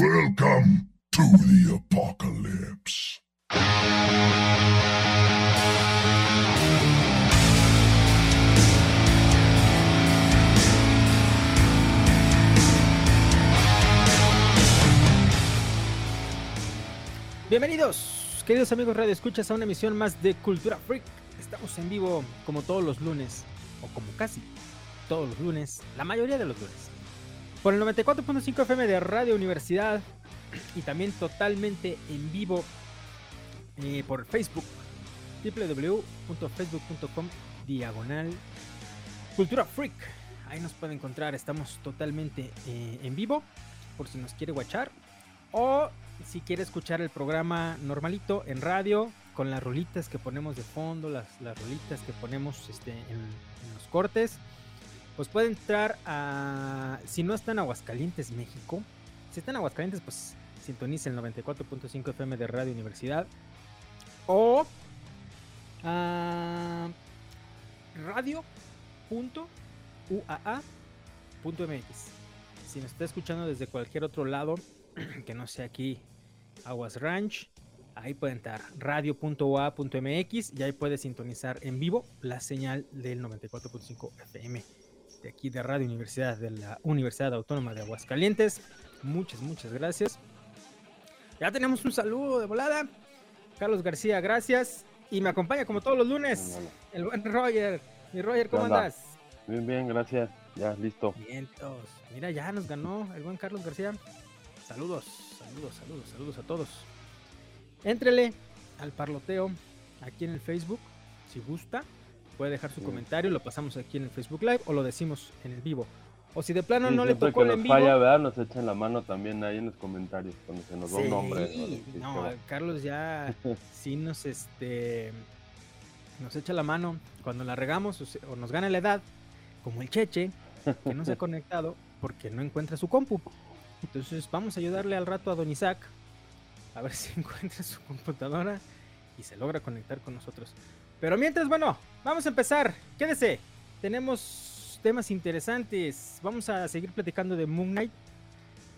Welcome to the apocalypse. Bienvenidos, queridos amigos Radio Escuchas, a una emisión más de Cultura Freak. Estamos en vivo como todos los lunes, o como casi todos los lunes, la mayoría de los lunes, por el 94.5 FM de Radio Universidad y también totalmente en vivo eh, por Facebook, www.facebook.com diagonal Cultura Freak. Ahí nos puede encontrar, estamos totalmente eh, en vivo, por si nos quiere guachar. O si quiere escuchar el programa normalito en radio, con las rolitas que ponemos de fondo, las, las rolitas que ponemos este, en los cortes, pues puede entrar a. Si no está en Aguascalientes, México, si está en Aguascalientes, pues sintoniza el 94.5 FM de Radio Universidad. O a radio.uaa.mx. Si nos está escuchando desde cualquier otro lado, que no sea aquí Aguas Ranch, ahí puede entrar radio.ua.mx y ahí puede sintonizar en vivo la señal del 94.5 FM de aquí de Radio Universidad de la Universidad Autónoma de Aguascalientes. Muchas, muchas gracias. Ya tenemos un saludo de volada. Carlos García, gracias. Y me acompaña como todos los lunes el buen Roger. Mi Roger, ¿cómo andas? Bien, bien, gracias. Ya, listo. Vientos. Mira, ya nos ganó el buen Carlos García. Saludos, saludos, saludos, saludos a todos. Éntrele al parloteo aquí en el Facebook, si gusta. Puede dejar su Sí. comentario, lo pasamos aquí en el Facebook Live o lo decimos en el vivo. O si de plano Sí, no le tocó que el nos en vivo. falla, ¿verdad? Nos echan la mano también ahí en los comentarios cuando se nos da Sí, un nombre. ¿no? Carlos ya sí nos este nos echa la mano cuando la regamos o, se- o nos gana la edad, como el Cheche, que no se ha conectado porque no encuentra su compu. Entonces vamos a ayudarle al rato a Don Isaac a ver si encuentra su computadora y se logra conectar con nosotros. Pero mientras, bueno, vamos a empezar. Quédese. Tenemos temas interesantes. Vamos a seguir platicando de Moon Knight.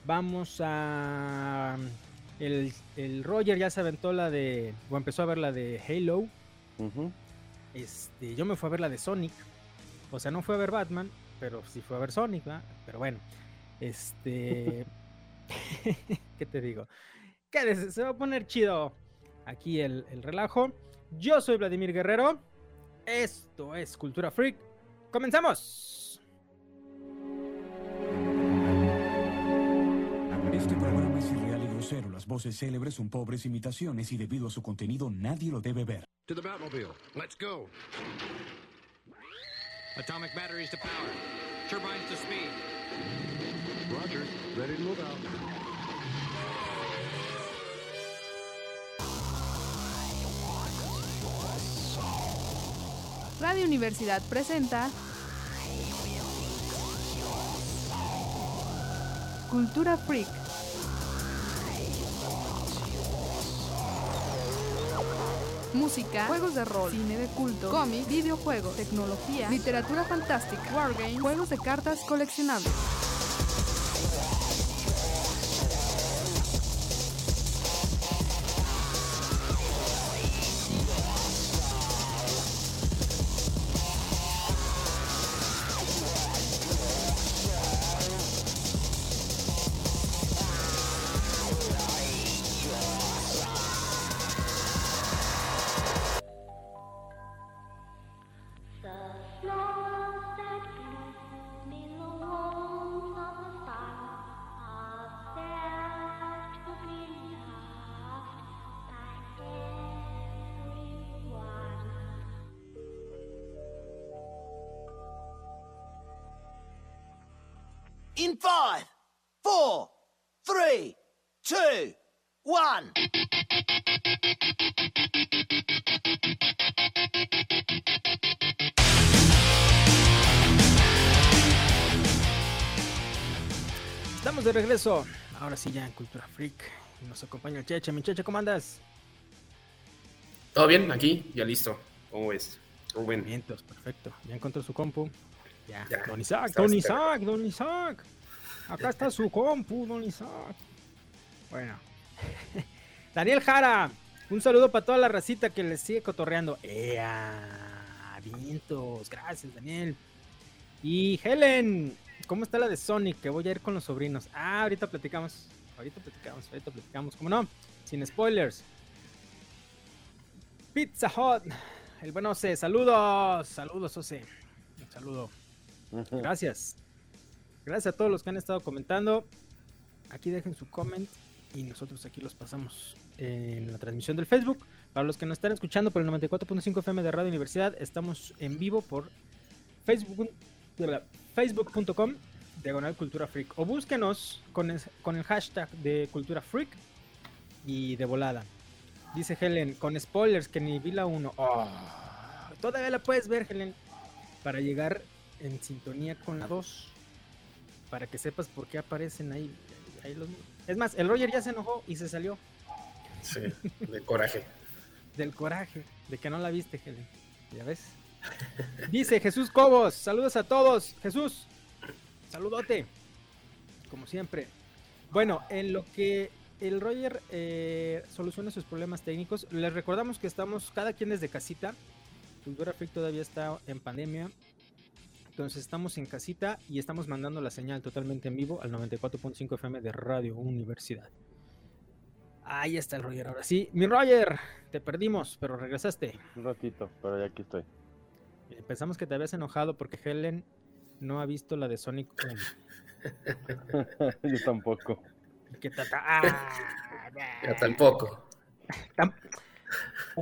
Vamos a. El, el Roger ya se aventó la de. O empezó a ver la de Halo. Este, yo me fui a ver la de Sonic. O sea, no fue a ver Batman, pero sí fue a ver Sonic, ¿verdad? Pero bueno. Este. ¿Qué te digo? Quédese, se va a poner chido aquí el, el relajo. Yo soy Vladimir Guerrero. Esto es Cultura Freak. ¡Comenzamos! Este programa es irreal y grosero. Las voces célebres son pobres imitaciones y debido a su contenido nadie lo debe ver. To the Batmobile. Let's go. Atomic batteries to power. Turbines to speed. Roger. Ready to move out. Radio Universidad presenta Cultura Freak. Música, juegos de rol, cine de culto, cómics, videojuegos, tecnología, literatura fantástica, wargames, juegos de cartas coleccionables. Regreso. Ahora sí, ya en Cultura Freak. Nos acompaña el Cheche. Mi Cheche, ¿cómo andas? ¿Todo bien? Aquí, ya listo. ¿Cómo? ¿Cómo ven? Vientos, perfecto. Ya encontró su compu. Ya. Ya, Don Isaac, Don. Isaac, Don Isaac. Acá está su compu, Don Isaac. Bueno. Daniel Jara, un saludo para toda la racita que les sigue cotorreando. ¡Ea! Vientos, gracias, Daniel. Y Helen, ¿cómo está la de Sonic? Que voy a ir con los sobrinos. Ah, ahorita platicamos. Ahorita platicamos, ahorita platicamos. ¿Cómo no? Sin spoilers. Pizza Hut. El buen Ose, saludos. Saludos, Ose. Un saludo. Gracias. Gracias a todos los que han estado comentando. Aquí dejen su comment y nosotros aquí los pasamos en la transmisión del Facebook. Para los que nos están escuchando por el 94.5 FM de Radio Universidad, estamos en vivo por Facebook facebook.com diagonal cultura freak o búsquenos con el, con el hashtag de cultura freak y de volada. Dice Helen, con spoilers que ni vi la 1. todavía la puedes ver, Helen, para llegar en sintonía con la 2. Para que sepas por qué aparecen ahí, ahí los... Es más, el Roger ya se enojó y se salió. Sí, de coraje. Del coraje, de que no la viste, Helen. ¿Ya ves? Dice Jesús Cobos, saludos a todos. Jesús, saludote. Como siempre. Bueno, en lo que el Roger eh, soluciona sus problemas técnicos, les recordamos que estamos cada quien desde casita. Cultura Freak todavía está en pandemia. Entonces estamos en casita y estamos mandando la señal totalmente en vivo al 94.5 FM de Radio Universidad. Ahí está el Roger, ahora sí. Mi Roger, te perdimos, pero regresaste. Un ratito, pero ya aquí estoy. Pensamos que te habías enojado porque Helen no ha visto la de Sonic 1. Yo tampoco. Que ta- ta- ah, Yo tampoco. tam-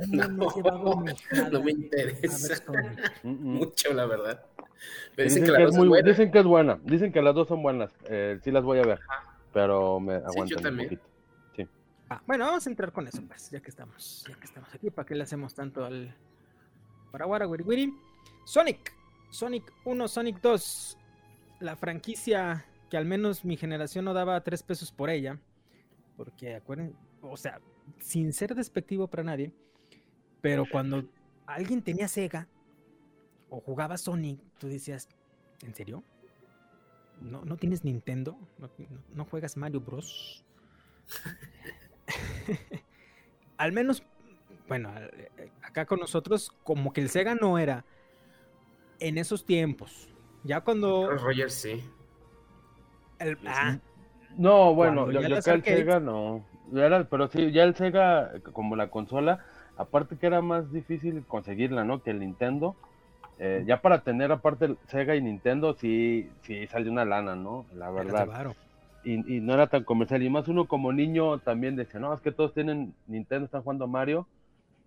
No, me no interesa. Mm, mm. mucho, la verdad. Pero Dicen, dicen que que la es muy- buena. dicen que es buena. Dicen que las dos son buenas. Eh, sí las voy a ver. Pero me aguantan un también. poquito. Ah, bueno, vamos a entrar con eso, pues, ya que estamos, ya que estamos aquí, ¿para qué le hacemos tanto al Paraguara Wiri Wiri? Sonic, Sonic 1, Sonic 2, la franquicia que al menos mi generación no daba tres pesos por ella, porque acuerden, o sea, sin ser despectivo para nadie, pero cuando alguien tenía Sega o jugaba Sonic, tú decías, ¿en serio? ¿No, no tienes Nintendo? ¿No, juegas Mario Bros? al menos, bueno, acá con nosotros, como que el Sega no era en esos tiempos. Ya cuando. Pero Roger sí. el- ah, No, bueno, yo, acá el Sega no. Ya era- pero sí, ya el Sega, como la consola, aparte que era más difícil conseguirla, ¿no? Que el Nintendo. Eh, ya para tener aparte el Sega y Nintendo, sí, sí salió una lana, ¿no? La verdad. y, y no era tan comercial. Y más uno como niño también decía, no, es que todos tienen Nintendo, están jugando a Mario,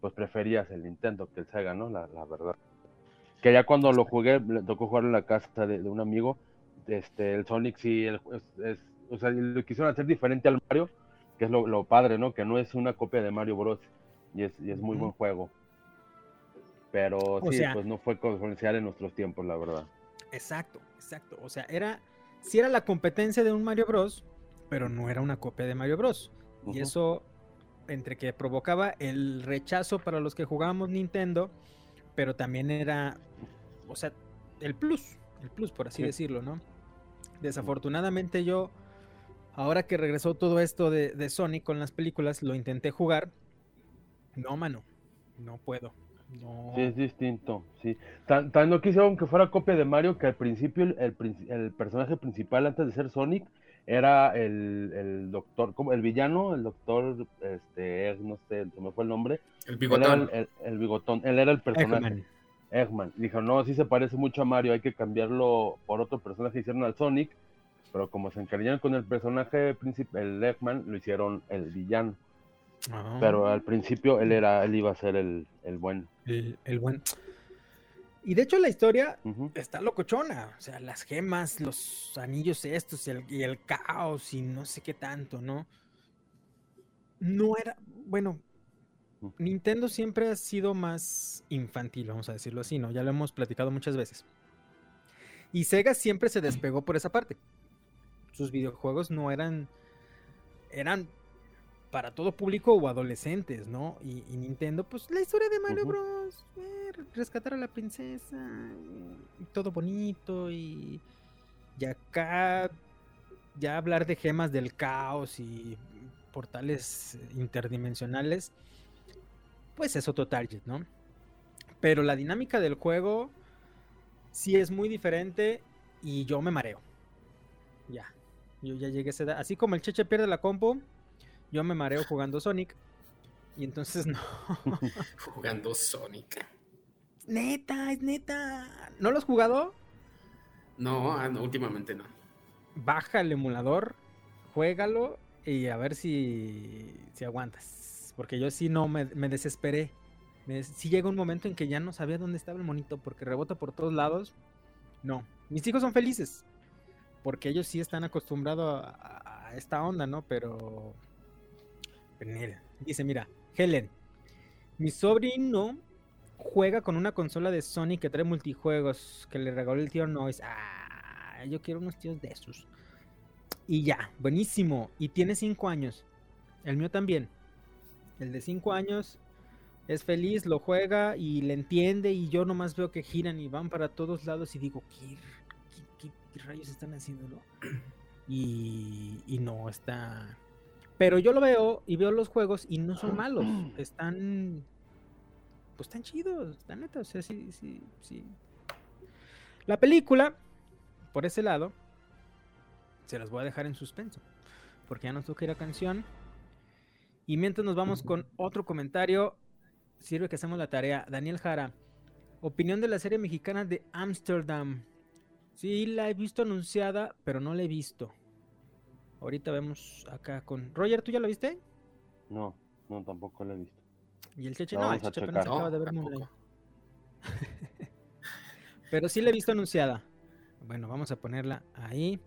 pues preferías el Nintendo que el Sega, ¿no? La, la verdad. Que ya cuando lo jugué, le tocó jugar en la casa de, de un amigo, este, el Sonic sí, el- es, es- o sea, lo quisieron hacer diferente al Mario, que es lo, lo padre, ¿no? Que no es una copia de Mario Bros. Y es, y es muy buen juego. Pero O sí, sea- pues no fue comercial en nuestros tiempos, la verdad. Exacto, exacto. O sea, era. Sí era la competencia de un Mario Bros. Pero no era una copia de Mario Bros. Y eso, entre que provocaba el rechazo para los que jugábamos Nintendo, pero también era, o sea, el plus, el plus, por así Sí. decirlo, ¿no? Desafortunadamente yo, ahora que regresó todo esto de, de Sonic con las películas, lo intenté jugar. No, mano, no puedo. No. Sí, es distinto, sí. Tan, tan no quisieron que fuera copia de Mario que al principio el, el personaje principal antes de ser Sonic era el, el doctor, como el villano, el doctor, este, no sé, se me fue el nombre. El bigotón. el, el- el bigotón, él era el personaje. Eggman. Eggman. Dijo, no, sí se parece mucho a Mario, hay que cambiarlo por otro personaje, hicieron al Sonic, pero como se encariñaron con el personaje principal, el Eggman, lo hicieron el villano. Ah, Pero al principio él era, él iba a ser el, el bueno. el, el buen. Y de hecho la historia está locochona. O sea, las gemas, los anillos estos y el, y el caos y no sé qué tanto, ¿no? No era, bueno. Nintendo siempre ha sido más infantil, vamos a decirlo así, ¿no? Ya lo hemos platicado muchas veces. Y Sega siempre se despegó por esa parte. Sus videojuegos no eran, eran para todo público o adolescentes, ¿no? Y, y Nintendo, pues la historia de Mario. Bros. eh, rescatar a la princesa, y todo bonito y, y acá ya hablar de gemas del caos y portales interdimensionales, pues es otro target, ¿no? Pero la dinámica del juego sí es muy diferente y yo me mareo. Ya, yo ya llegué a esa edad. Así como el Cheche pierde la compu, yo me mareo jugando Sonic. Y entonces no. Jugando Sonic. Neta, es neta. ¿No lo has jugado? No, ah, no, últimamente no. Baja el emulador, juégalo y a ver si, si aguantas. Porque yo sí no me, me desesperé. Me, sí llega un momento en que ya no sabía dónde estaba el monito porque rebota por todos lados. No, mis hijos son felices porque ellos sí están acostumbrados a, a esta onda, ¿no? Pero, pero mira, dice, mira, Helen, mi sobrino juega con una consola de Sony que trae multijuegos que le regaló el tío Noise. Ah, yo quiero unos tíos de esos. Y ya, buenísimo. Y tiene 5 años. El mío también. El de 5 años es feliz, lo juega y le entiende. Y yo nomás veo que giran y van para todos lados y digo, ¿qué, qué- qué- qué rayos están haciéndolo? Y, y no está. Pero yo lo veo y veo los juegos y no son malos. Están. Pues están chidos, están neta. O sea, sí, sí, sí. La película, por ese lado, se las voy a dejar en suspenso. Porque ya nos toca ir a canción. Y mientras nos vamos con otro comentario, sirve que hacemos la tarea. Daniel Jara, opinión de la serie mexicana de Amsterdam. Sí, la he visto anunciada, pero no la he visto. Ahorita vemos acá con. Roger, ¿tú ya la viste? No, no, tampoco lo he visto. Y el Cheche no, el Cheche apenas acaba de ver Moonlight. Pero sí la he visto anunciada. Bueno, vamos a ponerla ahí.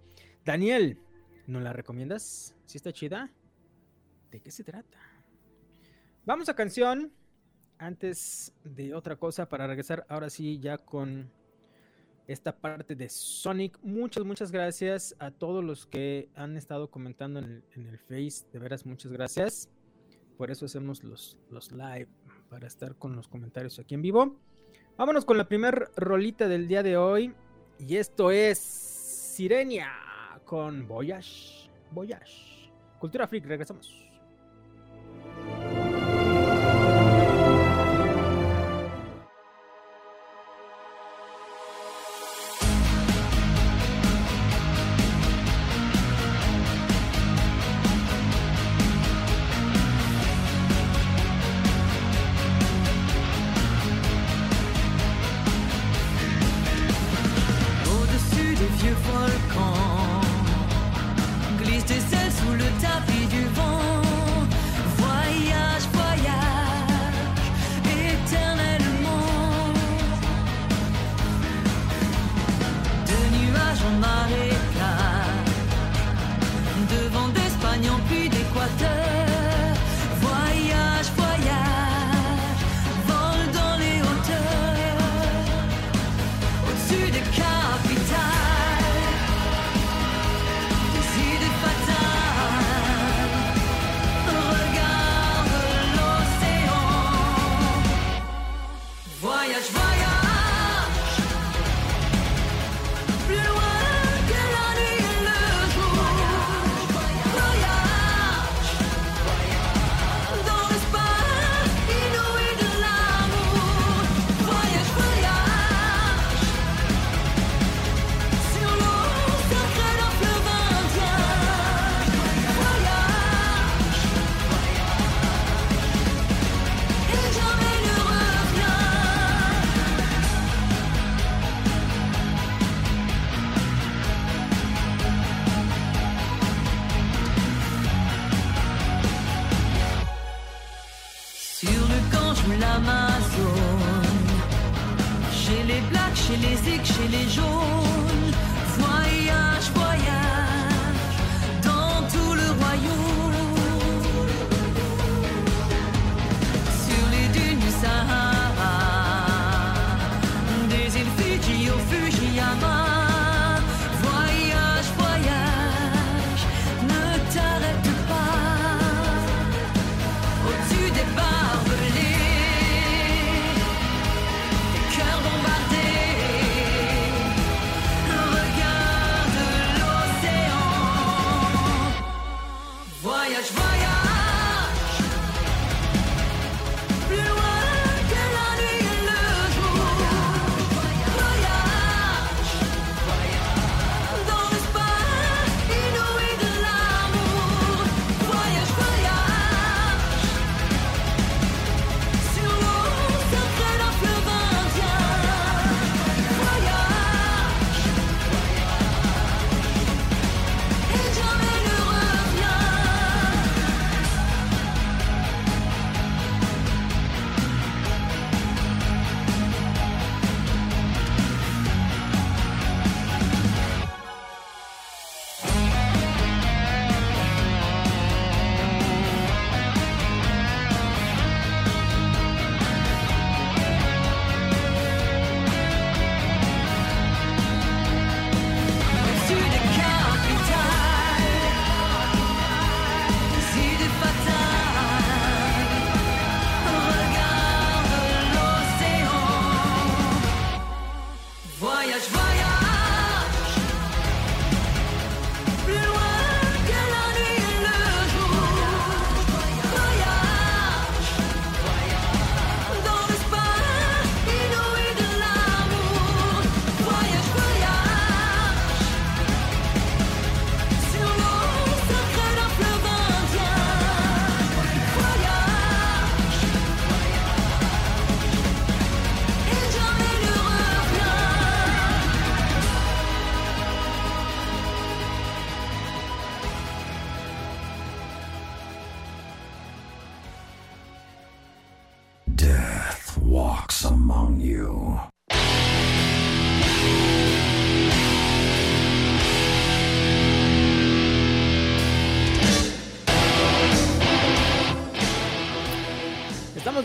Daniel, ¿nos la recomiendas? ¿Sí está chida? ¿De qué se trata? Vamos a canción. Antes de otra cosa, para regresar ahora sí ya con esta parte de Sonic. Muchas, muchas gracias a todos los que han estado comentando en el, en el Face. De veras, muchas gracias. Por eso hacemos los, los live, para estar con los comentarios aquí en vivo. Vámonos con la primer rolita del día de hoy. Y esto es Sirenia con Voyage. Voyage. Cultura Freak, regresamos.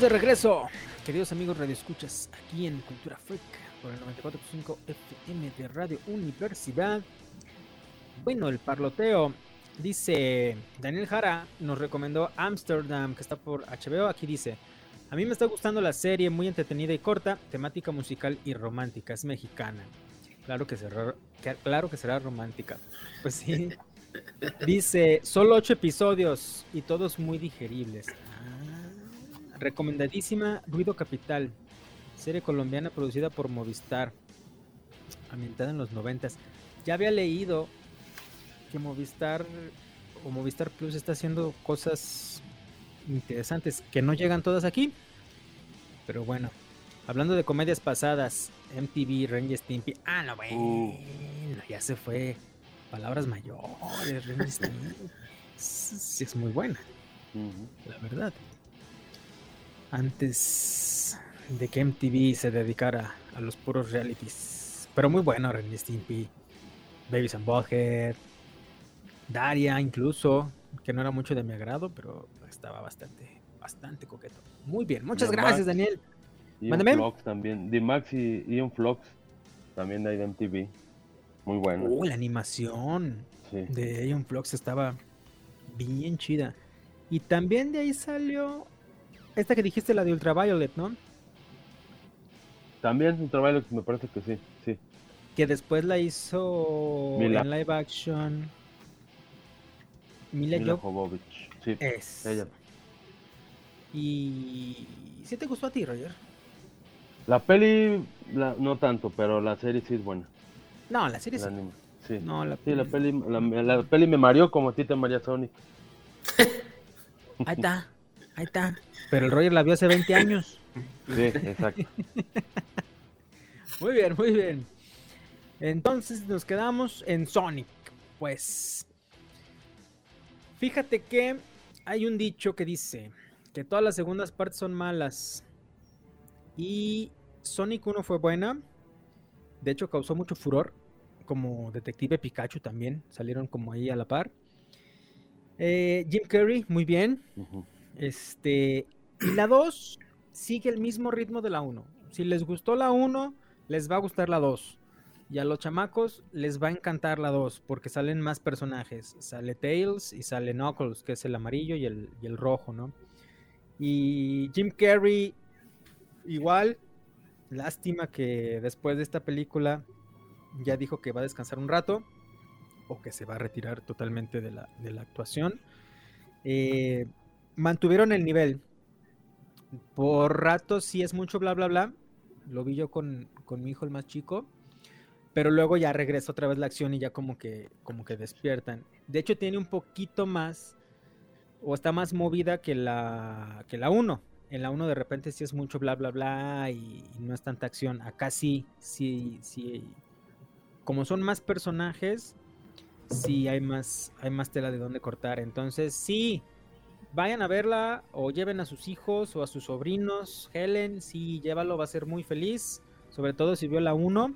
De regreso, queridos amigos radioescuchas, aquí en Cultura Freak por el 94.5 FM de Radio Universidad. Bueno, el parloteo dice Daniel Jara nos recomendó Amsterdam que está por HBO. Aquí dice: A mí me está gustando la serie, muy entretenida y corta, temática musical y romántica, es mexicana. Claro que será, que- claro que será romántica. Pues sí. Dice, solo ocho episodios y todos muy digeribles. Recomendadísima Ruido Capital, serie colombiana producida por Movistar, ambientada en los noventas. Ya había leído que Movistar o Movistar Plus está haciendo cosas interesantes que no llegan todas aquí. Pero bueno, hablando de comedias pasadas, MTV, Ranger Stimpy. Ah, no, bueno, ya se fue. Palabras mayores, Stimpy. Sí, es muy buena, la verdad. Antes de que MTV se dedicara a los puros realities. Pero muy bueno, Ren Stimpy. Babies and Butthead. Daria, incluso, que no era mucho de mi agrado, pero estaba bastante, bastante coqueto. Muy bien, muchas The gracias, Max Daniel. Y un Mándame. Vlogs también. The Max y, y un también de MTV. Muy bueno. Uh, la animación Sí. de Ion Flux estaba bien chida. Y también de ahí salió esta que dijiste, la de Ultraviolet, ¿no? También un trabajo me parece que sí, sí. Que después la hizo Mila. en live action. Mila, Mila Jo- Jovovich. Sí, Es. ella. Y ¿sí te gustó a ti, Roger? La peli, la- no tanto, pero la serie sí es buena. No, la serie El sí. sí. No, la Sí, la peli, la, la peli me mareó como a ti te maría Sonic. Ahí está, ahí está. Pero el Roger la vio hace 20 años. Sí, exacto. Muy bien, muy bien. Entonces nos quedamos en Sonic. Pues. Fíjate que hay un dicho que dice que todas las segundas partes son malas. Y Sonic 1 fue buena. De hecho, causó mucho furor. Como Detective Pikachu también. Salieron como ahí a la par. Eh, Jim Carrey, muy bien. Este, y la 2 sigue el mismo ritmo de la 1. Si les gustó la 1, les va a gustar la 2. Y a los chamacos les va a encantar la 2 porque salen más personajes. Sale Tails y sale Knuckles, que es el amarillo y el, el rojo, ¿no? Y Jim Carrey, igual. Lástima que después de esta película ya dijo que va a descansar un rato o que se va a retirar totalmente de la, de la actuación. Eh, mantuvieron el nivel. Por ratos sí es mucho bla bla bla. Lo vi yo con, con mi hijo el más chico. Pero luego ya regresa otra vez la acción y ya como que, como que despiertan. De hecho tiene un poquito más o está más movida que la que la 1. En la 1 de repente sí es mucho bla bla bla y, y no es tanta acción. Acá sí, sí, sí. Como son más personajes, sí hay más, hay más tela de dónde cortar. Entonces, sí, vayan a verla o lleven a sus hijos o a sus sobrinos. Helen, sí, llévalo, va a ser muy feliz. Sobre todo si vio la 1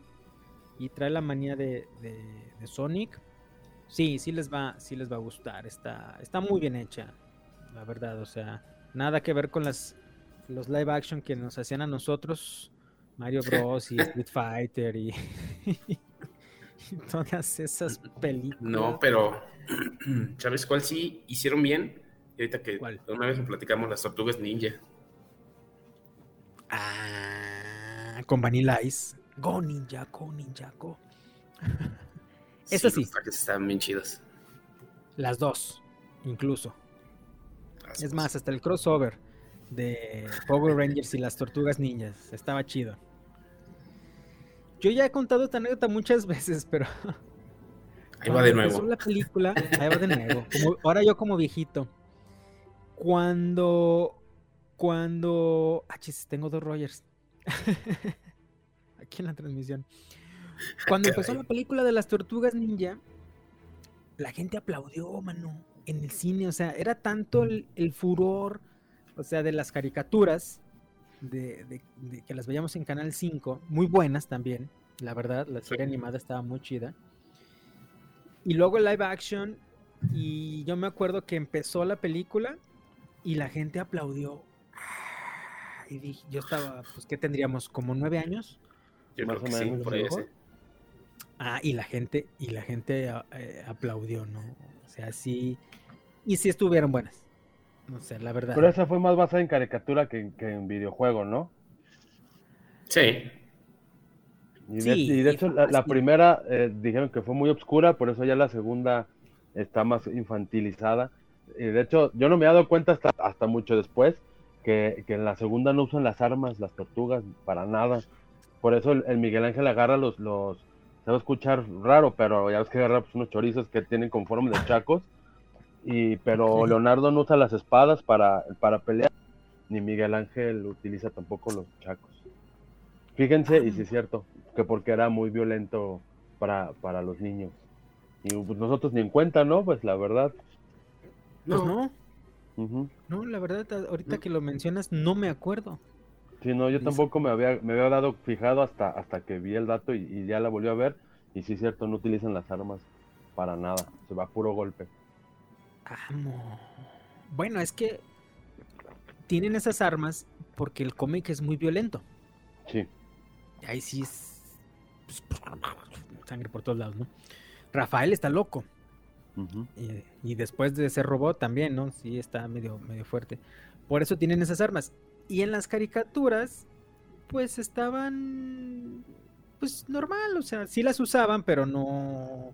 y trae la manía de, de- de Sonic. Sí, sí les va, sí les va a gustar. Está, está muy bien hecha, la verdad. O sea, nada que ver con las los live action que nos hacían a nosotros. Mario Bros. y Street Fighter y, y todas esas películas. No, pero ¿sabes cuál sí hicieron bien? Y ahorita que una vez lo platicamos, las tortugas ninja. Ah, con Vanilla Ice. Go Ninja, go Ninja, go. Sí, Eso sí. Los trajes estaban bien chidos. Las dos, incluso. Las Es dos. más, hasta el crossover de Power Rangers y las Tortugas Ninjas. Estaba chido. Yo ya he contado esta anécdota muchas veces, pero... Ahí va de nuevo. la película, ahí va de nuevo. Como- ahora yo como viejito. Cuando... Cuando... Ah, chis, tengo dos Rogers. Aquí en la transmisión. Cuando empezó la película de las Tortugas Ninja, la gente aplaudió, mano, en el cine. O sea, era tanto el, el furor, o sea, de las caricaturas, de, de- de que las veíamos en Canal 5, muy buenas también, la verdad, la serie animada estaba muy chida. Y luego el live action, y yo me acuerdo que empezó la película y la gente aplaudió. Ah, Y dije, yo estaba, pues, ¿qué tendríamos? ¿Como nueve años? Yo Más creo o sí, menos, por ahí ¿no? sí. Ah, y la gente, y la gente eh, aplaudió, ¿no? O sea, sí, y sí estuvieron buenas. No sé, la verdad. Pero esa fue más basada en caricatura que, que en videojuego, ¿no? Sí. Y de, Sí, y de y hecho, la, primera eh, dijeron que fue muy oscura, por eso ya la segunda está más infantilizada. Y de hecho, yo no me he dado cuenta hasta, hasta mucho después que, que en la segunda no usan las armas, las tortugas, para nada. Por eso el, el Miguel Ángel agarra los, los, se va a escuchar raro, pero ya ves que agarra pues, unos chorizos que tienen con forma de chacos. Y, pero. Leonardo no usa las espadas para, para pelear, ni Miguel Ángel utiliza tampoco los chacos. Fíjense, y sí es cierto, que porque era muy violento para, para los niños. Y pues, nosotros ni en cuenta, ¿no? Pues la verdad. Pues No. no, la verdad, ahorita que lo mencionas, no me acuerdo. Sí, no, yo tampoco me había, me había dado fijado hasta, hasta que vi el dato y, y ya la volví a ver. Y sí es cierto, no utilizan las armas para nada, se va a puro golpe. Amo. Bueno, es que tienen esas armas porque el cómic es muy violento. Sí. Ahí sí es pues, sangre por todos lados, ¿no? Rafael está loco. Ujú. Y, y después de ser robot también, ¿no? Sí, está medio, medio fuerte. Por eso tienen esas armas. Y en las caricaturas, pues estaban, pues normal, o sea, sí las usaban, pero no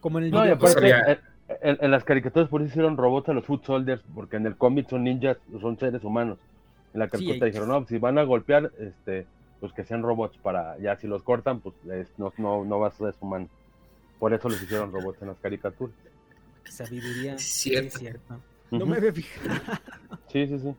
como en el No, aparte, Sabía. en, en- en las caricaturas por eso hicieron robots a los Foot Soldiers, porque en el cómic son ninjas, son seres humanos. En la Sí, caricatura dijeron, no, si van a golpear, este, pues que sean robots para, ya si los cortan, pues es- no, no, no va a ser humano. Por eso les hicieron robots en las caricaturas. Sabiduría. Sí, cierto. es cierto. No me había fijado. Sí, sí, sí.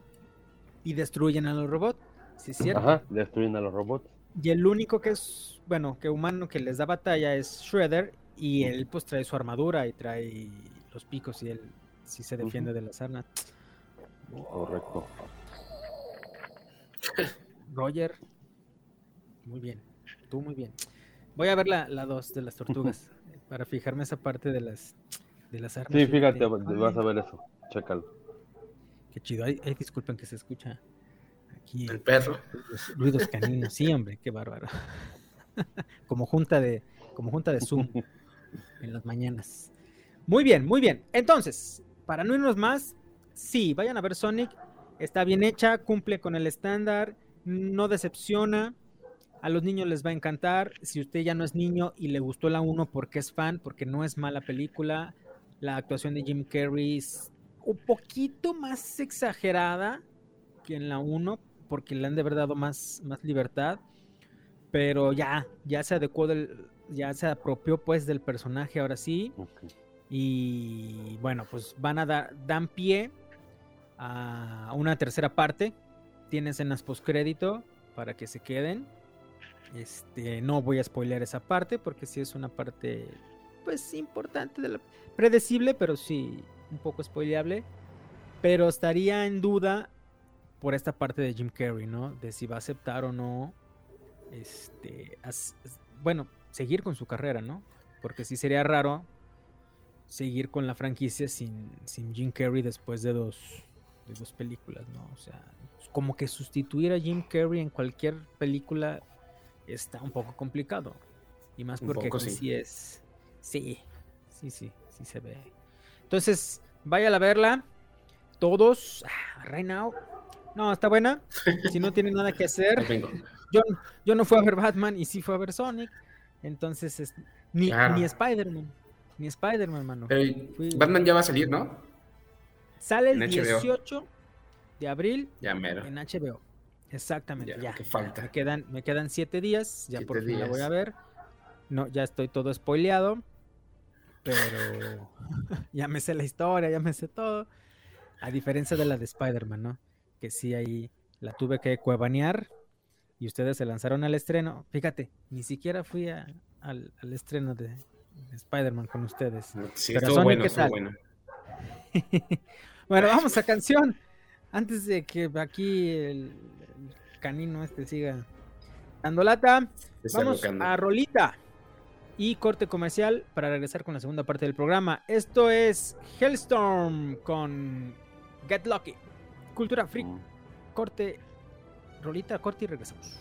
Y destruyen a los robots. Sí, es cierto. Ajá, destruyen a los robots. Y el único que es, bueno, que humano que les da batalla es Shredder. Y él pues trae su armadura y trae los picos y él sí se defiende de las armas. Correcto. Roger. Muy bien. Tú muy bien. Voy a ver la, la 2 de las tortugas. Para fijarme esa parte de las, de las armas. Sí, fíjate, Ay, vas a ver eso. Chécalo. Qué chido. Ay, ay, disculpen que se escucha aquí. El perro. Ruidos, ruidos caninos. Sí, hombre, qué bárbaro. como junta de, como junta de Zoom en las mañanas. Muy bien, muy bien. Entonces, para no irnos más, sí, vayan a ver Sonic. Está bien hecha, cumple con el estándar, no decepciona. A los niños les va a encantar. Si usted ya no es niño y le gustó la 1 porque es fan, porque no es mala película, la actuación de Jim Carrey es un poquito más exagerada que en la 1, porque le han de haber dado más, más libertad. Pero ya, ya se adecuó del, ya se apropió pues del personaje ahora sí. Y bueno, pues van a dar, dan pie a una tercera parte. Tiene escenas postcrédito para que se queden. Este, no voy a spoilear esa parte porque sí es una parte pues importante de la- predecible, pero sí un poco spoileable. Pero estaría en duda por esta parte de Jim Carrey, ¿no? De si va a aceptar o no este bueno, seguir con su carrera, ¿no? Porque sí sería raro seguir con la franquicia sin, sin Jim Carrey después de dos, de dos películas, ¿no? O sea, como que sustituir a Jim Carrey en cualquier película está un poco complicado. Y más porque poco, aquí sí. sí es. Sí, sí, sí, sí se ve. Entonces, váyala a verla. Todos, ah, right now. No, está buena. Si no tiene nada que hacer. Yo, yo no fui a ver Batman y sí fui a ver Sonic. Entonces, es- ni, Claro. ni Spider-Man. Ni Spider-Man, hermano. Batman ya va a salir, ¿no? Sale el en HBO. 18 de abril Ya en HBO. Exactamente, Ya, ya. ¿qué ya. falta? Me quedan, me quedan siete días. Ya por fin la voy días. a ver. No, ya estoy todo spoileado. Pero ya me sé la historia, ya me sé todo. A diferencia de la de Spider-Man, ¿no? Que sí ahí la tuve que cuevanear. Y ustedes se lanzaron al estreno. Fíjate, ni siquiera fui a- al, al estreno de, de Spider-Man con ustedes. Sí, Pero Sonic, bueno, ¿qué tal? bueno. bueno, vamos a canción. Antes de que aquí el canino este siga dando lata. Está Vamos a Rolita y corte comercial para regresar con la segunda parte del programa. Esto es Hellstorm con Get Lucky. Cultura Freak. Corte, Rolita, corte y regresamos.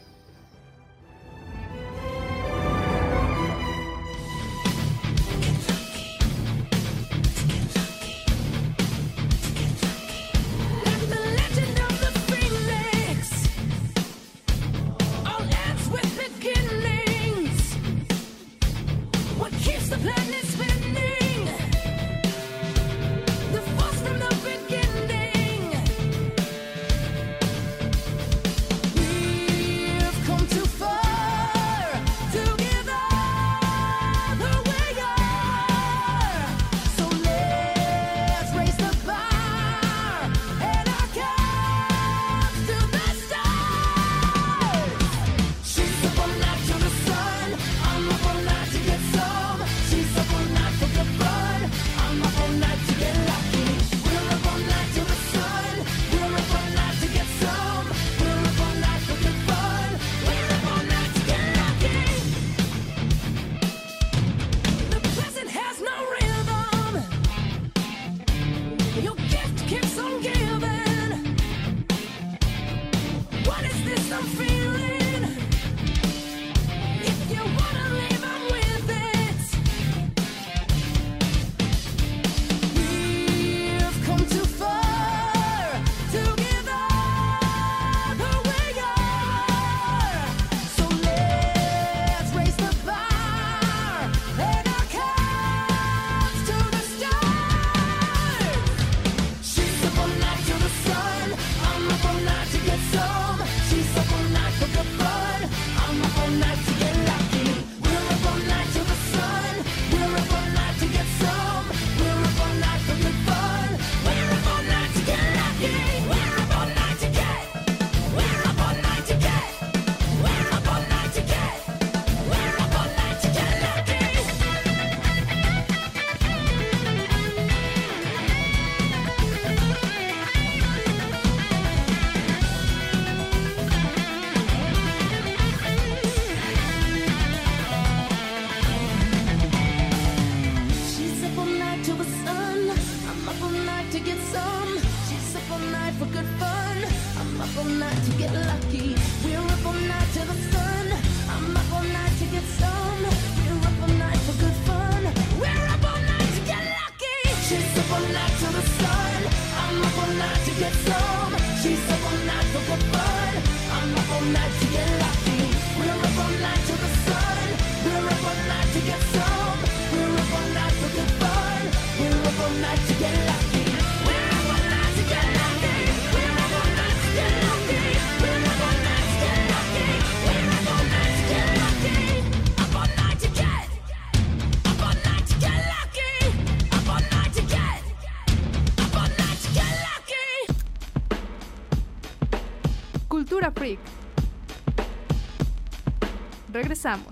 Estamos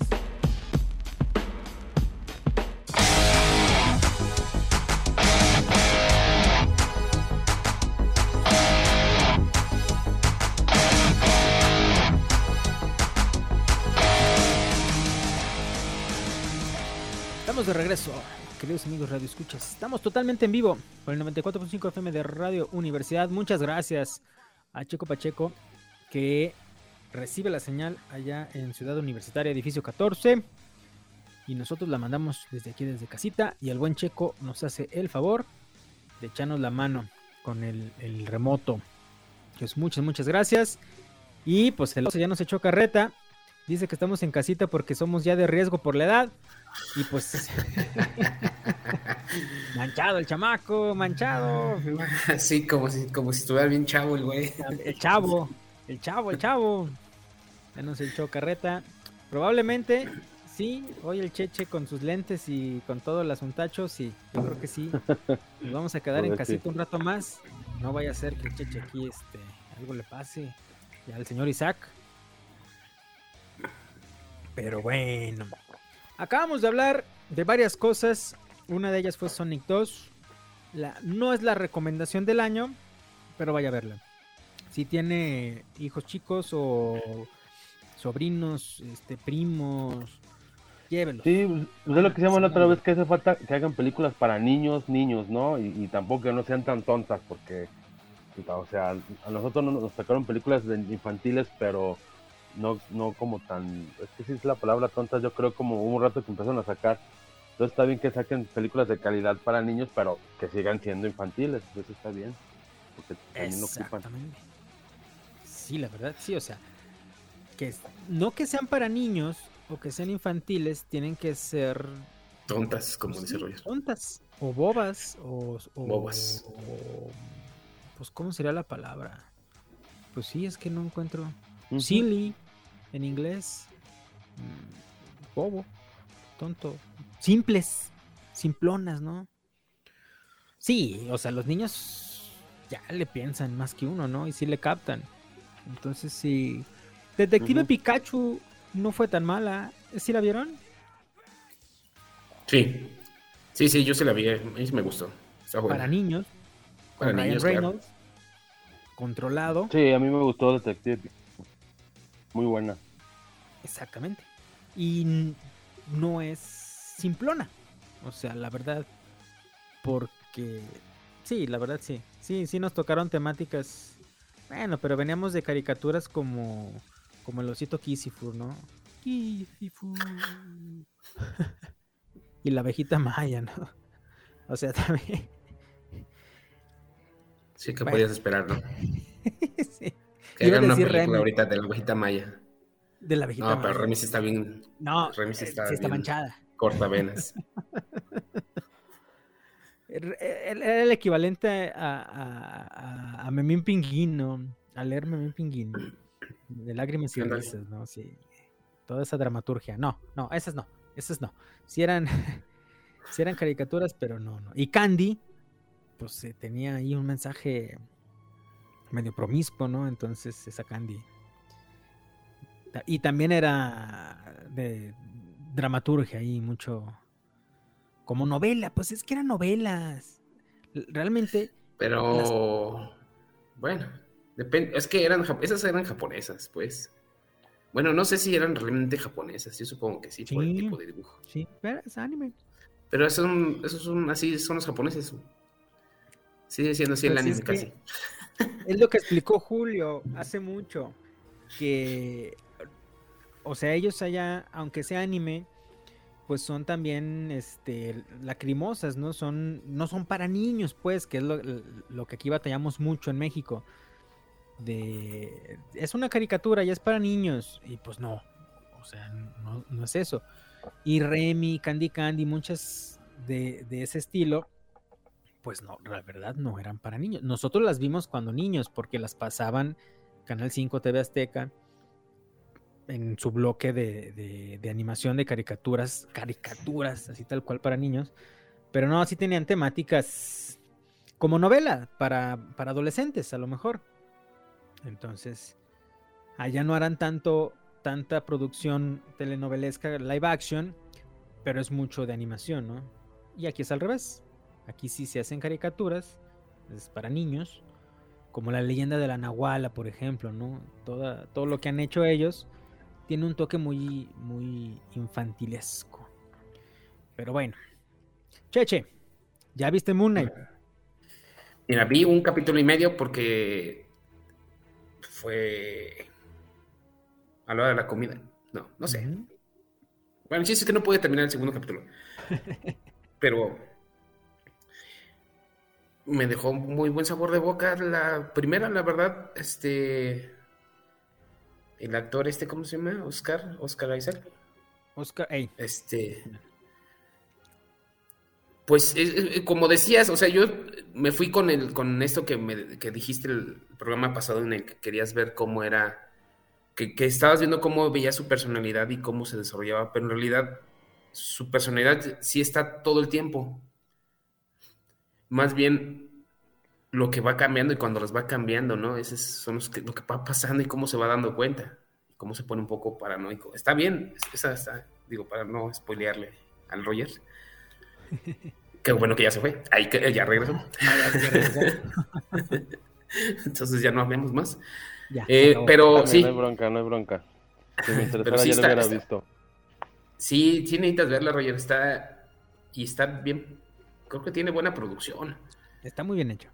de regreso, queridos amigos Radio Escuchas. Estamos totalmente en vivo por el 94.5 FM de Radio Universidad. Muchas gracias a Checo Pacheco que recibe la señal allá en Ciudad Universitaria, edificio 14. Y nosotros la mandamos desde aquí, desde casita. Y el buen Checo nos hace el favor de echarnos la mano con el, el remoto. Pues muchas, muchas gracias. Y pues el oso ya nos echó carreta. Dice que estamos en casita porque somos ya de riesgo por la edad. Y pues. manchado el chamaco, manchado. Sí, como si, como si estuviera bien chavo el güey. El chavo, el chavo, el chavo. Ya nos echó carreta. Probablemente, sí, hoy el Cheche con sus lentes y con todo el asuntacho, sí, yo creo que sí. Nos vamos a quedar en sí. casita un rato más. No vaya a ser que el Cheche aquí este, algo le pase. Y al señor Isaac. Pero bueno. Acabamos de hablar de varias cosas. Una de ellas fue Sonic 2. La, no es la recomendación del año, pero vaya a verla. Si tiene hijos chicos o sobrinos, este, primos, llévelos. Sí, pues es lo que decíamos la otra vez, que hace falta que hagan películas para niños, niños, ¿no? Y, y tampoco que no sean tan tontas, porque, o sea, a nosotros no nos sacaron películas de infantiles, pero no, no como tan, es que sí es la palabra tontas, yo creo como hubo un rato que empezaron a sacar. Entonces está bien que saquen películas de calidad para niños, pero que sigan siendo infantiles, eso está bien. Porque ocupan. Sí, la verdad, sí, o sea, que no que sean para niños o que sean infantiles, tienen que ser Tontas, como pues dice sí, Roger. tontas o bobas o, o- Bobas. o- pues cómo sería la palabra. Pues sí, es que no encuentro silly en inglés, mm, bobo, tonto, simples, simplonas, ¿no? Sí, o sea, los niños ya le piensan más que uno, ¿no? Y sí le captan. Entonces sí. Detective. Pikachu no fue tan mala. ¿Sí la vieron? Sí. Sí, sí, yo sí la vi. A mí sí me gustó. Está buena. Para niños. Para con Ryan niños, claro. Reynolds. Controlado. Sí, a mí me gustó Detective. Muy buena. Exactamente. Y no es simplona. O sea, la verdad. Porque. Sí, la verdad sí. Sí, sí nos tocaron temáticas. Bueno, pero veníamos de caricaturas como. Como el osito Kisifur, ¿no? Kisifur. y la abejita maya, ¿no? O sea, también. Sí, que Bueno. podías esperar, ¿no? sí. Que hagan una película Remy. ahorita de la abejita maya. De la abejita No, maya. pero Remy sí está bien No, Remy sí eh, está sí está bien. manchada. cortavenas. Era era el equivalente a, a, a, a Memín Pinguín, ¿no? A leer Memín Pinguín. De lágrimas y risas, ¿no? Sí. Toda esa dramaturgia. No, no, esas no. Esas no. Si eran, sí eran caricaturas, pero no, no. Y Candy, pues eh, tenía ahí un mensaje medio promiscuo, ¿no? Entonces, esa Candy. Y también era de dramaturgia ahí, mucho. Como novela, pues es que eran novelas. Realmente, Pero bueno, depende. Es que eran esas eran japonesas, pues. Bueno, no sé si eran realmente japonesas. Yo supongo que sí, por el Sí. tipo de dibujo. sí, pero es anime. Pero esos son, esos son así, son los japoneses. Sigue siendo así el Pues anime es casi. Es lo que explicó Julio hace mucho, que, o sea, ellos allá, aunque sea anime, pues son también, este, lacrimosas, ¿no? Son, no son para niños, pues, que es lo, que aquí batallamos mucho en México. De, es una caricatura y es para niños, y pues no, o sea, no, no es eso. Y Remy, Candy Candy, muchas de, de ese estilo, pues no, la verdad no eran para niños. Nosotros las vimos cuando niños, porque las pasaban Canal 5 TV Azteca en su bloque de, de- animación de caricaturas, caricaturas, así tal cual para niños. Pero no, así tenían temáticas como novela para, para adolescentes, a lo mejor. Entonces, allá no harán tanto, tanta producción telenovelesca live action, pero es mucho de animación, ¿no? Y aquí es al revés. Aquí sí se hacen caricaturas, es para niños, como la leyenda de la Nahuala, por ejemplo, ¿no? Toda, todo lo que han hecho ellos tiene un toque muy, muy infantilesco. Pero bueno. Cheche, ¿ya viste Moon Knight? Mira, vi un capítulo y medio porque fue a la hora de la comida. No, no sé. Bueno, el chiste es que no pude terminar el segundo capítulo. Pero me dejó muy buen sabor de boca. La primera, la verdad, este. El actor, este, ¿cómo se llama? Oscar, Oscar Isaac. Oscar, ey, Este. Pues, es- es- como decías, o sea, yo me fui con el, con esto que me que dijiste el programa pasado en el que querías ver cómo era. Que, que estabas viendo cómo veía su personalidad y cómo se desarrollaba, pero en realidad su personalidad sí está todo el tiempo. Más bien lo que va cambiando y cuando las va cambiando, ¿no? Ese es son los que, lo que va pasando y cómo se va dando cuenta. Y cómo se pone un poco paranoico. Está bien, esa está, digo, para no spoilearle al Roger. Qué bueno que ya se fue. Ahí que ya regresó. Ah, ya, ya regresó. Entonces ya no hablemos más. Ya, Eh, se acabó. pero sí, No hay bronca, no hay bronca. Si me Pero sí ya está- lo hubiera está- visto. sí, sí necesitas verla, Roger. Está. Y está bien. Creo que tiene buena producción. Está muy bien hecho.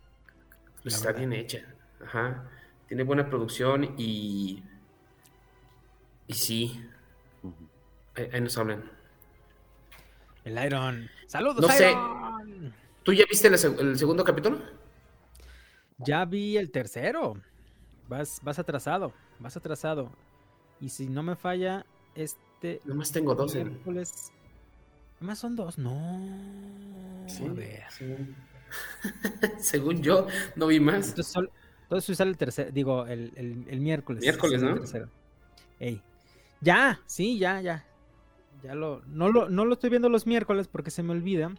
La Está verdad. bien hecha. Ajá. Tiene buena producción y. Y sí. Ahí, ahí nos hablan. El Iron. ¡Saludos, No sé. Iron! ¿Tú ya viste seg- el segundo capítulo? Ya vi el tercero. Vas, vas atrasado. Vas atrasado. Y si no me falla, este. Nomás tengo dos miércoles. Nomás son dos. No. Sí, A ver. según- Según yo, no vi más. Entonces, sol- entonces sale el tercer. Digo, el, el- el miércoles. Miércoles, el ¿no? tercero. Ey. Ya, sí, ya, ya. Ya lo no, lo. no lo estoy viendo los miércoles porque se me olvida.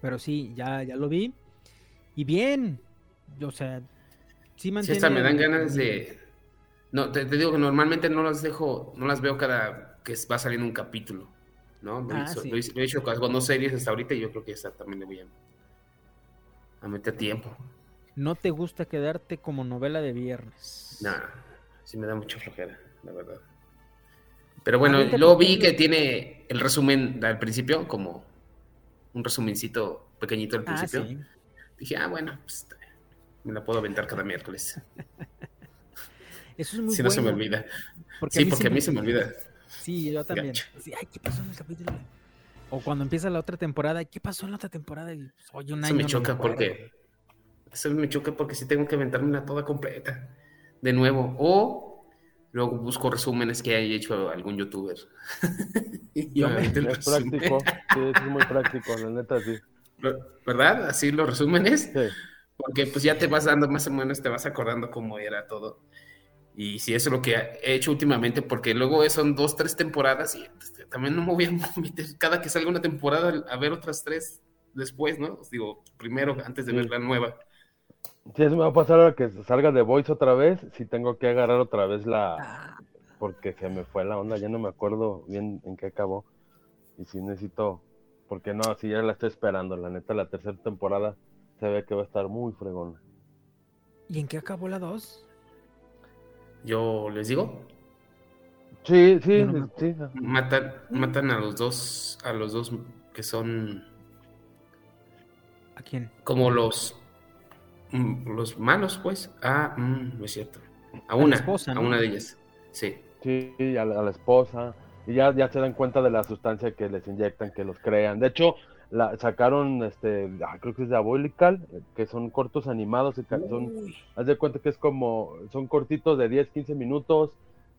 Pero sí, ya, ya lo vi. Y bien. O sea, sí Sí, mantiene. hasta me dan el- ganas de. No, te, te digo que normalmente no las dejo, no las veo cada que va saliendo un capítulo, ¿no? Lo, Ah, sí. lo he hecho con dos series hasta ahorita y yo creo que esta también le voy a, a meter tiempo. No te gusta quedarte como novela de viernes. Nah, sí me da mucha flojera, la verdad. Pero bueno, luego vi que tiene el resumen al principio, como un resumencito pequeñito al Ah, principio. sí. Dije, ah, bueno, pues, me la puedo aventar cada miércoles. Eso es muy si no se me olvida. porque sí, a porque a mí se me olvida. Sí, yo también. Sí, ay, ¿qué pasó en el capítulo? O cuando empieza la otra temporada, ¿qué pasó en la otra temporada? Y, pues, oye, un Eso año. me no choca acuerdo. porque. Eso me choca porque sí tengo que aventármela toda completa. De nuevo. O luego busco resúmenes que haya hecho algún youtuber. y yo me el Es resumen. práctico, sí, es muy práctico, la neta, sí. ¿Verdad? Así los resúmenes. Sí. Porque pues ya te vas dando más o menos, te vas acordando cómo era todo. Y si eso es lo que he hecho últimamente, porque luego son dos, tres temporadas y pues, también no me voy a meter cada que salga una temporada a ver otras tres después, ¿no? Os digo, primero antes de Sí. ver la nueva. Si eso me va a pasar ahora que salga de Voice otra vez, si tengo que agarrar otra vez la... Porque se me fue la onda, ya no me acuerdo bien en qué acabó. Y si necesito... Porque no, si ya la estoy esperando, la neta, la tercera temporada se ve que va a estar muy fregona. ¿Y en qué acabó la 2? Yo les digo, Sí, sí, no matan, matan a los dos, a los dos que son ¿A quién? como los mm, los malos, pues. Ah, mm, no es cierto. A una, esposa, a una de ellas. Sí. Sí, a la, a la esposa. Y ya, ya se dan cuenta de la sustancia que les inyectan, que los crean. De hecho, la, sacaron, este, ah, creo que es Diabolical, que son cortos animados. son, haz de cuenta que es como, son cortitos de 10, 15 minutos,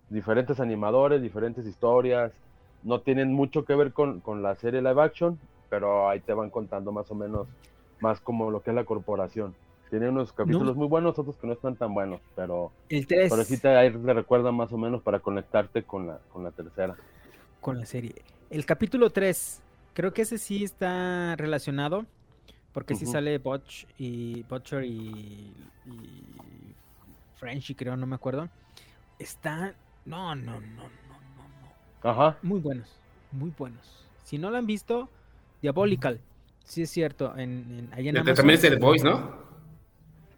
diferentes animadores, diferentes historias. No tienen mucho que ver con, con la serie live action, pero ahí te van contando más o menos, más como lo que es la corporación. Tiene unos capítulos muy buenos, otros que no están tan buenos, pero, El 3 pero sí te, ahí te recuerda más o menos para conectarte con la, con la tercera. con la serie. El capítulo 3, creo que ese sí está relacionado, porque sí Ujú. sale Butch y Butcher y, y Frenchy, creo, no me acuerdo. Está, no, no, no, no, no, Ajá. muy buenos, muy buenos. Si no lo han visto, Diabolical, sí es cierto, en, en, allá en Este También es The Voice, ¿no?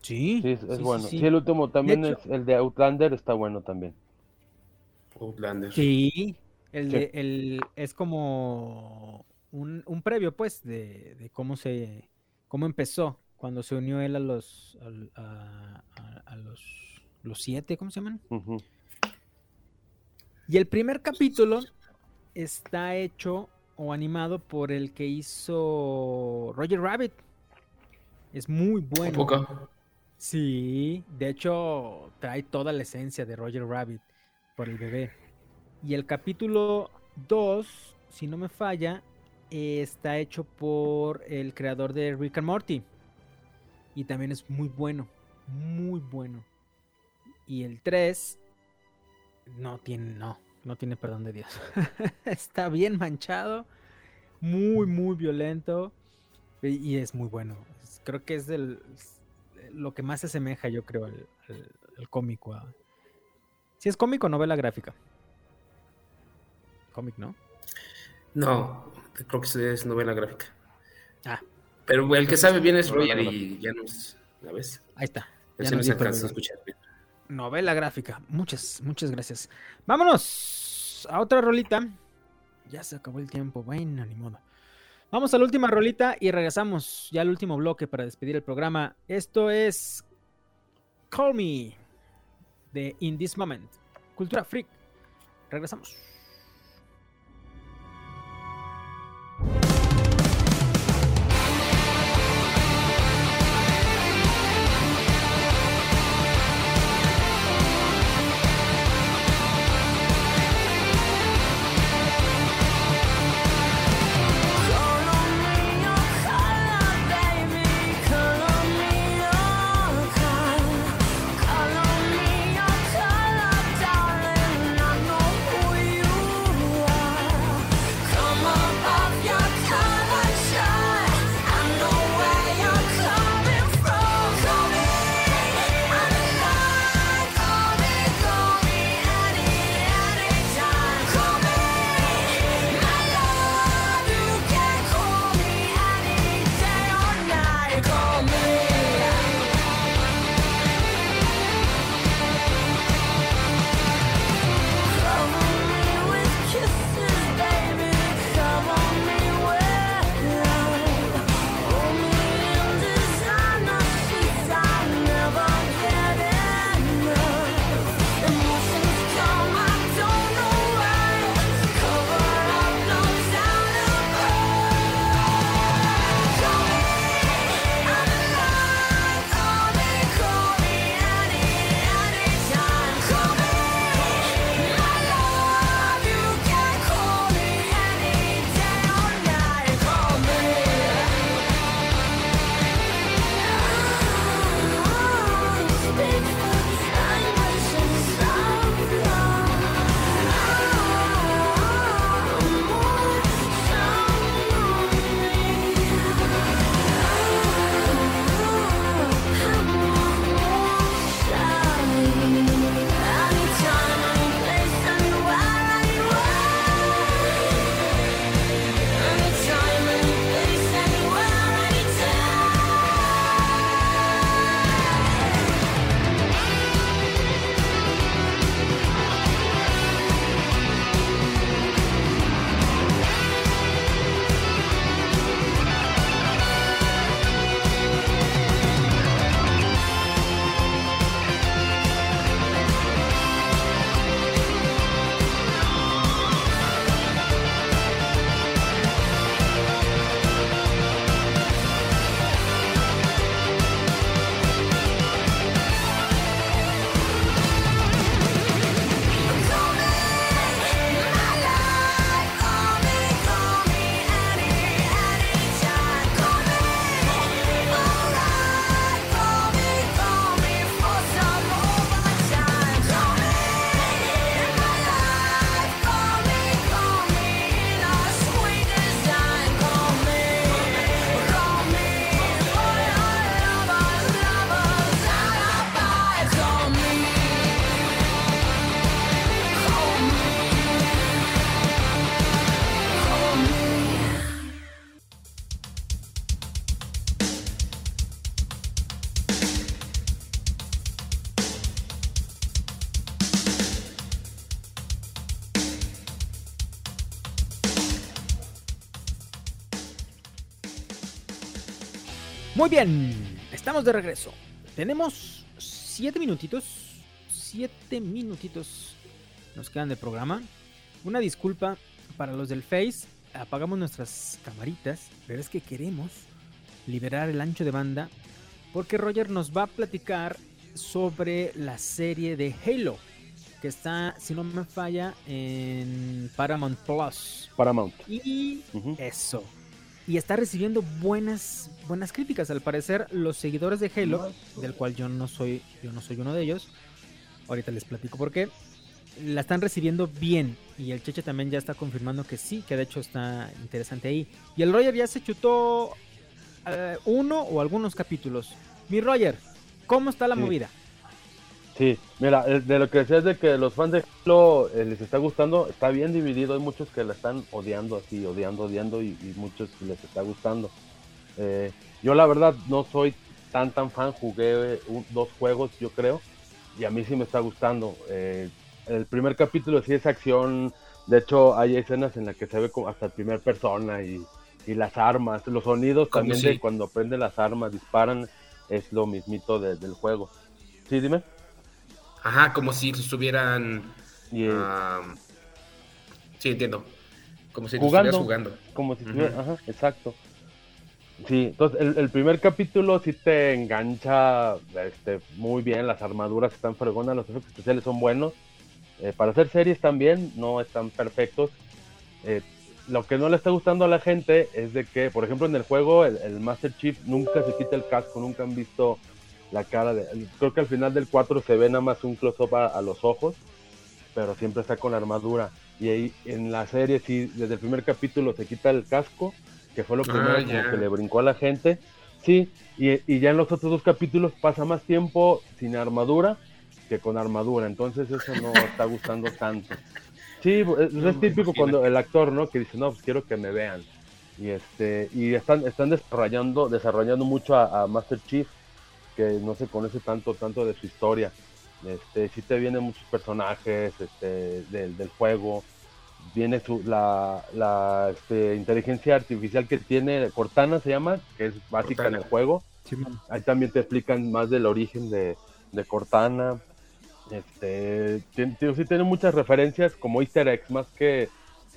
Sí, Sí, es, es sí, sí, bueno. sí. Sí, el último también hecho- es el de Outlander, está bueno también. Outlander. Sí, el Sí. de, el, es como un, un previo, pues, de, de cómo se, cómo empezó cuando se unió él a los, a, a- a los, los siete, ¿cómo se llaman? Y el primer capítulo está hecho o animado por el que hizo Roger Rabbit. Es muy ¿A bueno. poco? Sí, de hecho trae toda la esencia de Roger Rabbit por el bebé. Y el capítulo 2, si no me falla, está hecho por el creador de Rick and Morty. Y también es muy bueno, muy bueno. Y el 3 no tiene, no, no tiene perdón de Dios. está bien manchado, muy, muy violento. Y, es muy bueno. Creo que es del, lo que más se asemeja, yo creo, al, cómico. Si es cómico novela gráfica. Cómic, ¿no? No, creo que es novela gráfica. Ah. Pero el que sabe bien es Roger y ya nos. ¿La ves? Ahí está. Ya no nos alcanzó a escuchar bien. Novela gráfica. Muchas, muchas gracias. Vámonos a otra rolita. Ya se acabó el tiempo. Bueno, ni modo. Vamos a la última rolita y regresamos ya al último bloque para despedir el programa. Esto es Call Me de In This Moment. Cultura Freak. Regresamos. Muy bien, estamos de regreso. Tenemos siete minutitos. Siete minutitos nos quedan de programa. Una disculpa para los del Face. Apagamos nuestras camaritas, pero es que queremos liberar el ancho de banda porque Roger nos va a platicar sobre la serie de Halo que está, si no me falla, en Paramount Plus. Paramount. Y eso. Y está recibiendo buenas buenas críticas. Al parecer, los seguidores de Halo, del cual yo no soy, yo no soy uno de ellos. Ahorita les platico por qué. La están recibiendo bien. Y el Cheche también ya está confirmando que sí, que de hecho está interesante ahí. Y el Roger ya se chutó eh, uno o algunos capítulos. Mi Roger, ¿cómo está la Sí. movida? Sí, mira, eh, de lo que decías de que los fans de Halo eh, les está gustando, está bien dividido. Hay muchos que la están odiando así, odiando, odiando, y, y muchos les está gustando. Eh, yo la verdad no soy tan tan fan, jugué eh, un- dos juegos yo creo, y a mí sí me está gustando. Eh, el primer capítulo sí es acción, de hecho hay escenas en las que se ve como hasta primer persona y, y las armas, los sonidos también de cuando prenden las armas, disparan, es lo mismito de- del juego. Sí, dime. Ajá, como si estuvieran. Sí, entiendo. Como si Jugando. estuvieras jugando. Como si Ujú. estuviera, ajá, exacto. Sí, entonces el, el primer capítulo sí te engancha este, muy bien, las armaduras están fregonas, los efectos especiales son buenos. Eh, para hacer series también no están perfectos. Eh, lo que no le está gustando a la gente es de que, por ejemplo, en el juego el, el Master Chief nunca se quita el casco, nunca han visto la cara de... Creo que al final del 4 se ve nada más un close-up a, a los ojos, pero siempre está con la armadura. Y ahí en la serie sí, desde el primer capítulo se quita el casco, que fue lo Ah, primero como ya. que le brincó a la gente. Sí, y, y ya en los otros dos capítulos pasa más tiempo sin armadura que con armadura, entonces eso no está gustando tanto. Sí, es, No, es típico cuando el actor, ¿no? Que dice, no, pues quiero que me vean. Y este, y están, están desarrollando, desarrollando mucho a, a Master Chief, que no se conoce tanto, tanto de su historia. Este, sí te vienen muchos personajes este, del, del juego. Viene su, la, la este, inteligencia artificial que tiene Cortana, se llama, que es básica en el juego. Ahí también te explican más del origen de, de Cortana. Este, sí tiene muchas referencias como easter eggs, más que,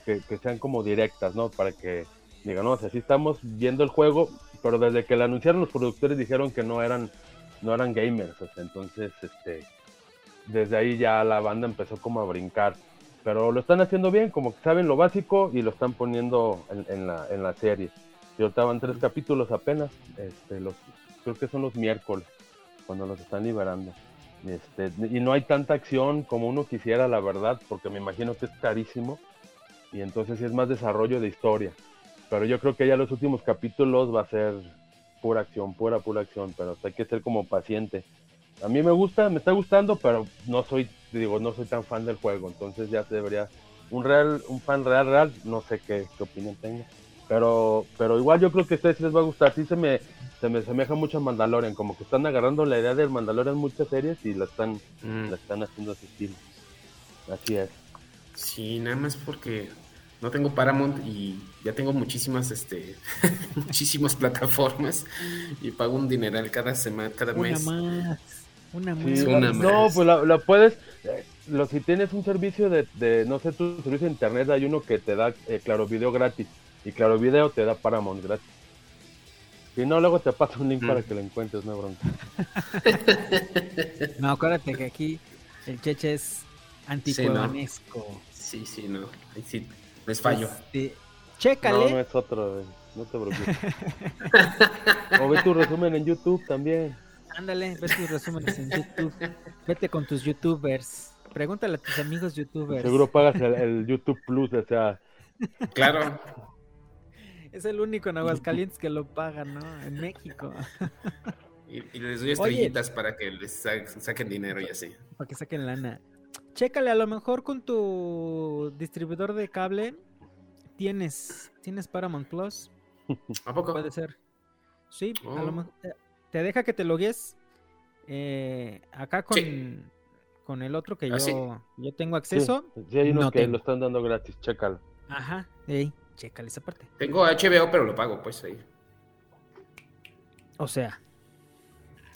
que, que sean como directas, ¿no? Para que digan, no, o sea, sí estamos viendo el juego, pero desde que lo anunciaron los productores dijeron que no eran, no eran gamers, o sea, entonces, este, desde ahí ya la banda empezó como a brincar. Pero lo están haciendo bien, como que saben lo básico y lo están poniendo en, la, en la serie. Y ahorita van tres capítulos apenas, este, los, creo que son los miércoles, cuando los están liberando. Este, y no hay tanta acción como uno quisiera, la verdad, porque me imagino que es carísimo. Y entonces es más desarrollo de historia. Pero yo creo que ya los últimos capítulos va a ser pura acción, pura, pura acción. Pero hay que ser como paciente. A mí me gusta, me está gustando, pero no soy, digo, no soy tan fan del juego. Entonces ya se debería, un real, un fan real, real, no sé qué, qué opinión tenga. Pero, pero igual yo creo que a ustedes sí les va a gustar. Sí se me, se me asemeja mucho a Mandalorian, como que están agarrando la idea del Mandalorian en muchas series y la están, Mm. la están haciendo a su estilo. Así es. Sí, nada más porque no tengo Paramount y ya tengo muchísimas, este, muchísimas plataformas y pago un dineral cada semana, cada Una mes. más. Una más. Sí, una no, más. pues la, la puedes. eh, Lo, si tienes un servicio de, de, no sé, tu servicio de internet, hay uno que te da eh, Claro Video gratis. Y Claro Video te da Paramount gratis. Si no, luego te paso un link Mm. para que lo encuentres, no bronca. No, acuérdate que aquí el Cheche es anticuevanesco. Sí, sí, no. Ahí sí, les fallo. Este, No, chécale. no es otro, no te preocupes. o ve tu resumen en YouTube también. Ándale, ve tus resúmenes en YouTube. Vete con tus youtubers. Pregúntale a tus amigos youtubers. Seguro pagas el, el YouTube Plus, o sea, Claro. Es el único en Aguascalientes que lo paga, ¿no? En México. Y, y les doy estrellitas para que les sa- saquen dinero y así. Para que saquen lana. Chécale, a lo mejor con tu distribuidor de cable tienes, tienes Paramount Plus. ¿A poco? Puede ser. Sí, a Oh. lo mejor. eh, Te deja que te logues eh, acá con, Sí. con el otro que Ah, sí. yo, yo tengo sí, acceso. sí hay unos no que tengo. lo están dando gratis, chécalo. Ajá, ey, chécale esa parte. Tengo HBO, pero lo pago, pues ahí. O sea,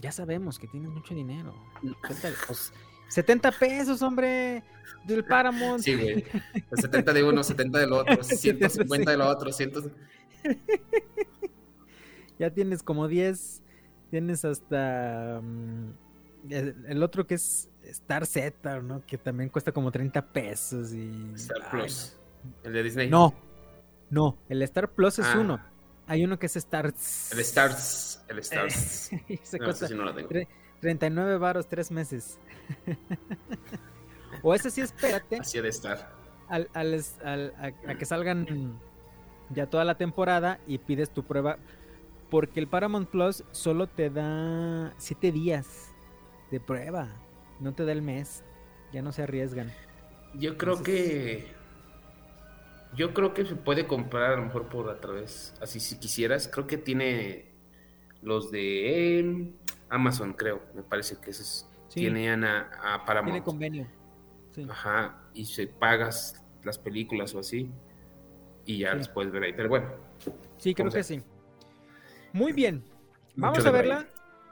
ya sabemos que tienes mucho dinero. Suéltale, pues, 70 pesos, hombre, del Paramount. Sí, güey. 70 de uno, 70 del otro, 150 del otro, 100. Ya tienes como 10. Tienes hasta mm, el, el otro que es Star Z, ¿no? Que también cuesta como 30 pesos y... Star Ay, Plus. El de Disney. No, no, el Star Plus es Ah. uno. Hay uno que es Star... El Stars. El Stars. No, cuesta sí no lo tengo. Tre- 39 varos, 3 meses. o ese sí, espérate. Así de estar. al, al a, a que salgan ya toda la temporada y pides tu prueba. Porque el Paramount Plus solo te da 7 días de prueba. No te da el mes. Ya no se arriesgan. Yo creo que. Yo creo que se puede comprar a lo mejor por a través. Así si quisieras. Creo que tiene los de Amazon, creo, me parece que esos Sí. tienen a, a Paramount. Tiene convenio. Sí. Ajá, y se pagas las películas o así y ya Sí. las puedes ver ahí. Pero bueno, Sí, creo que sea. sí. Muy bien. Vamos Mucho a verla.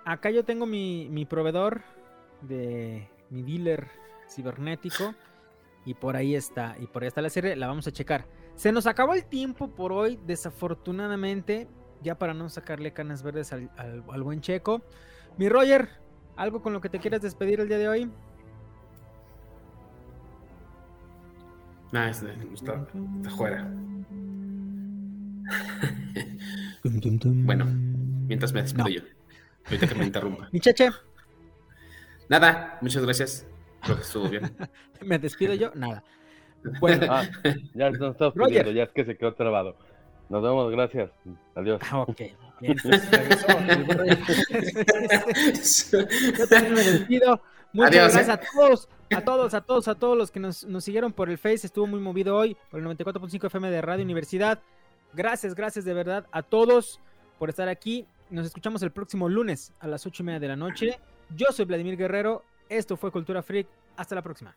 Acá yo tengo mi, mi proveedor de mi dealer cibernético. Y por ahí está. Y por ahí está la serie. La vamos a checar. Se nos acabó el tiempo por hoy. Desafortunadamente. Ya para no sacarle canas verdes al, al- al buen checo. Mi Roger, ¿algo con lo que te quieras despedir el día de hoy? nada, es- está, está fuera. Bueno, mientras me despido No. yo. Ahorita que me interrumpa. Mi Cheche, Nada, muchas gracias. Creo que estuvo bien. me despido yo. Nada. Bueno, Ah, ya estamos Roger. pidiendo, ya es que se quedó trabado. Nos vemos, gracias. Adiós. Ah, ok. Bien, pues. Yo también me despido. Muchas Adiós, gracias ¿eh? a todos, a todos, a todos, a todos los que nos, nos siguieron por el Face. Estuvo muy movido hoy por el 94.5 FM de Radio Universidad. Gracias, gracias de verdad a todos por estar aquí. Nos escuchamos el próximo lunes a las 8 y media de la noche. Yo soy Vladimir Guerrero. Esto fue Cultura Freak. Hasta la próxima.